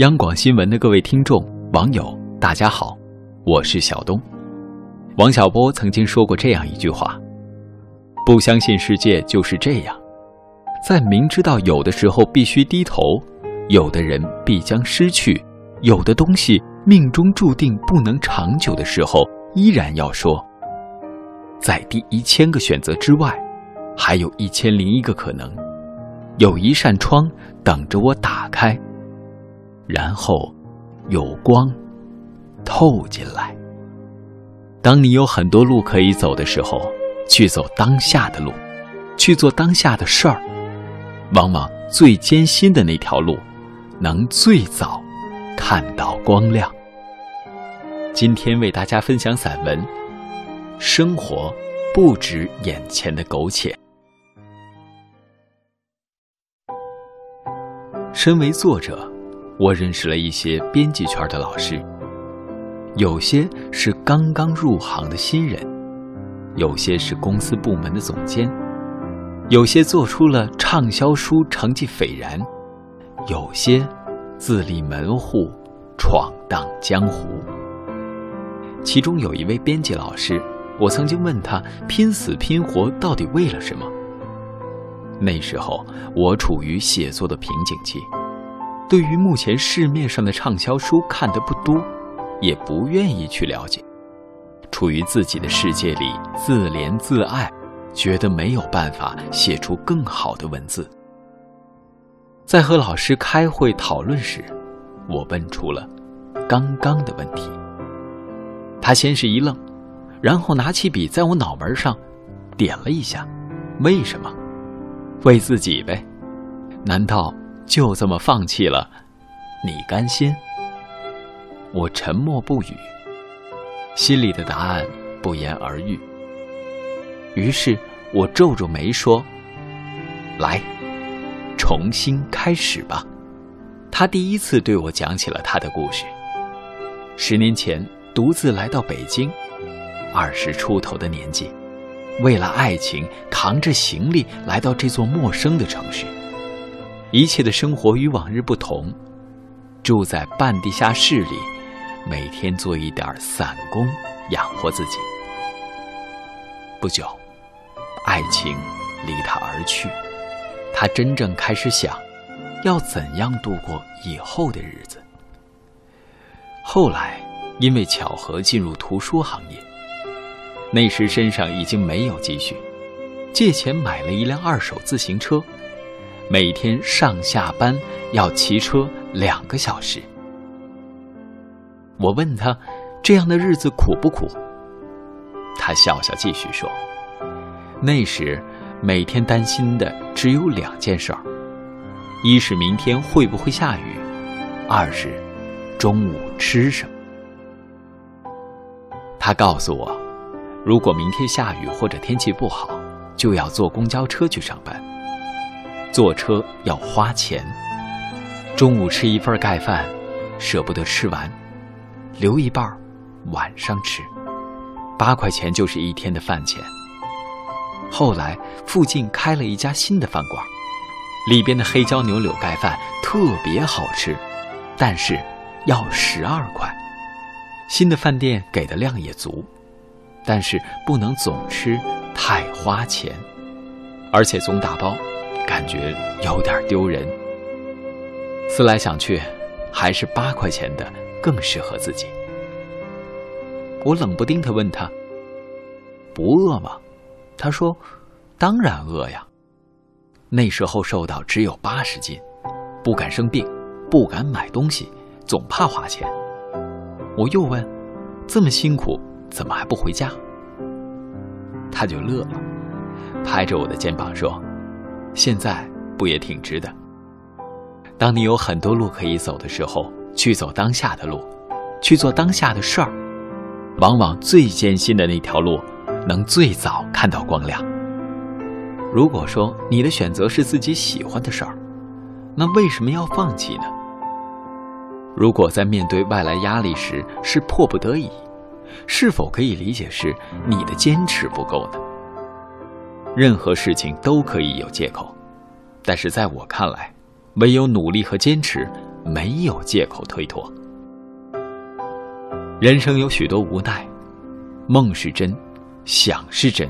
央广新闻的各位听众、网友，大家好，我是小东。王小波曾经说过这样一句话：“不相信世界就是这样，在明知道有的时候必须低头，有的人必将失去，有的东西命中注定不能长久的时候，依然要说，在第一千个选择之外，还有一千零一个可能，有一扇窗等着我打开。”然后，有光透进来。当你有很多路可以走的时候，去走当下的路，去做当下的事儿，往往最艰辛的那条路，能最早看到光亮。今天为大家分享散文《生活不止眼前的苟且》。身为作者。我认识了一些编辑圈的老师，有些是刚刚入行的新人，有些是公司部门的总监，有些做出了畅销书成绩斐然，有些自立门户闯荡江湖。其中有一位编辑老师，我曾经问他拼死拼活到底为了什么？那时候我处于写作的瓶颈期。对于目前市面上的畅销书看得不多，也不愿意去了解，处于自己的世界里自怜自爱，觉得没有办法写出更好的文字。在和老师开会讨论时，我问出了刚刚的问题。他先是一愣，然后拿起笔在我脑门上点了一下：“为什么？为自己呗？难道？”就这么放弃了，你甘心？我沉默不语，心里的答案不言而喻。于是我皱皱眉说：“来，重新开始吧。”他第一次对我讲起了他的故事。十年前，独自来到北京，二十出头的年纪，为了爱情，扛着行李来到这座陌生的城市。一切的生活与往日不同，住在半地下室里，每天做一点散工养活自己。不久，爱情离他而去，他真正开始想，要怎样度过以后的日子。后来，因为巧合进入图书行业，那时身上已经没有积蓄，借钱买了一辆二手自行车。每天上下班要骑车两个小时。我问他：“这样的日子苦不苦？”他笑笑继续说：“那时每天担心的只有两件事儿，一是明天会不会下雨，二是中午吃什么。”他告诉我，如果明天下雨或者天气不好，就要坐公交车去上班。坐车要花钱，中午吃一份盖饭，舍不得吃完，留一半晚上吃，八块钱就是一天的饭钱。后来附近开了一家新的饭馆，里边的黑椒牛柳盖饭特别好吃，但是要十二块。新的饭店给的量也足，但是不能总吃，太花钱，而且总打包。感觉有点丢人。思来想去，还是八块钱的更适合自己。我冷不丁的问他：“不饿吗？”他说：“当然饿呀。”那时候瘦到只有八十斤，不敢生病，不敢买东西，总怕花钱。我又问：“这么辛苦，怎么还不回家？”他就乐了，拍着我的肩膀说。现在不也挺直的？当你有很多路可以走的时候，去走当下的路，去做当下的事儿，往往最艰辛的那条路，能最早看到光亮。如果说你的选择是自己喜欢的事儿，那为什么要放弃呢？如果在面对外来压力时是迫不得已，是否可以理解是你的坚持不够呢？任何事情都可以有借口，但是在我看来，唯有努力和坚持，没有借口推脱。人生有许多无奈，梦是真，想是真，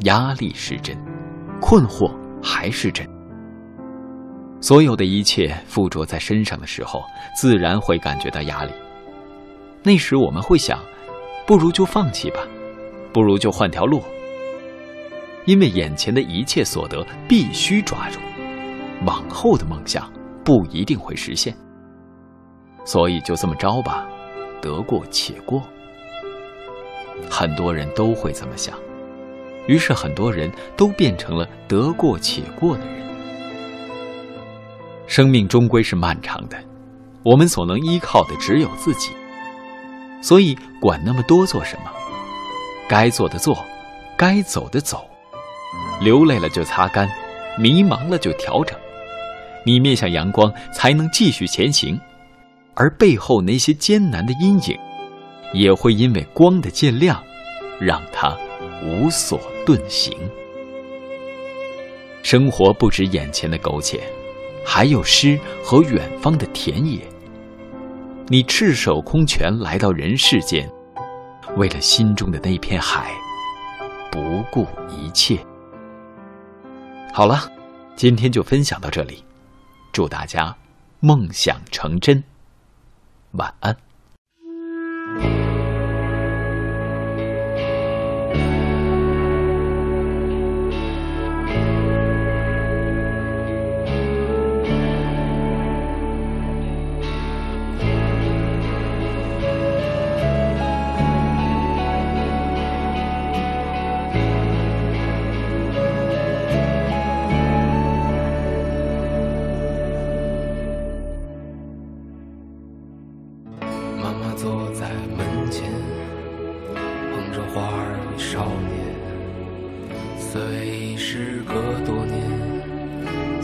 压力是真，困惑还是真。所有的一切附着在身上的时候，自然会感觉到压力。那时我们会想，不如就放弃吧，不如就换条路。因为眼前的一切所得必须抓住，往后的梦想不一定会实现。所以就这么着吧，得过且过。很多人都会这么想，于是很多人都变成了得过且过的人。生命终归是漫长的，我们所能依靠的只有自己。所以管那么多做什么？该做的做，该走的走。流泪了就擦干，迷茫了就调整。你面向阳光，才能继续前行。而背后那些艰难的阴影，也会因为光的渐亮，让它无所遁形。生活不止眼前的苟且。还有诗和远方的田野。你赤手空拳来到人世间，为了心中的那片海，不顾一切。好了，今天就分享到这里，祝大家梦想成真，晚安。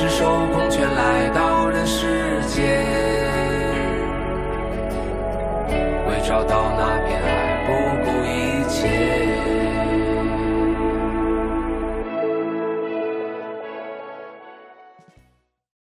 赤手空拳来到人世间，为找到那。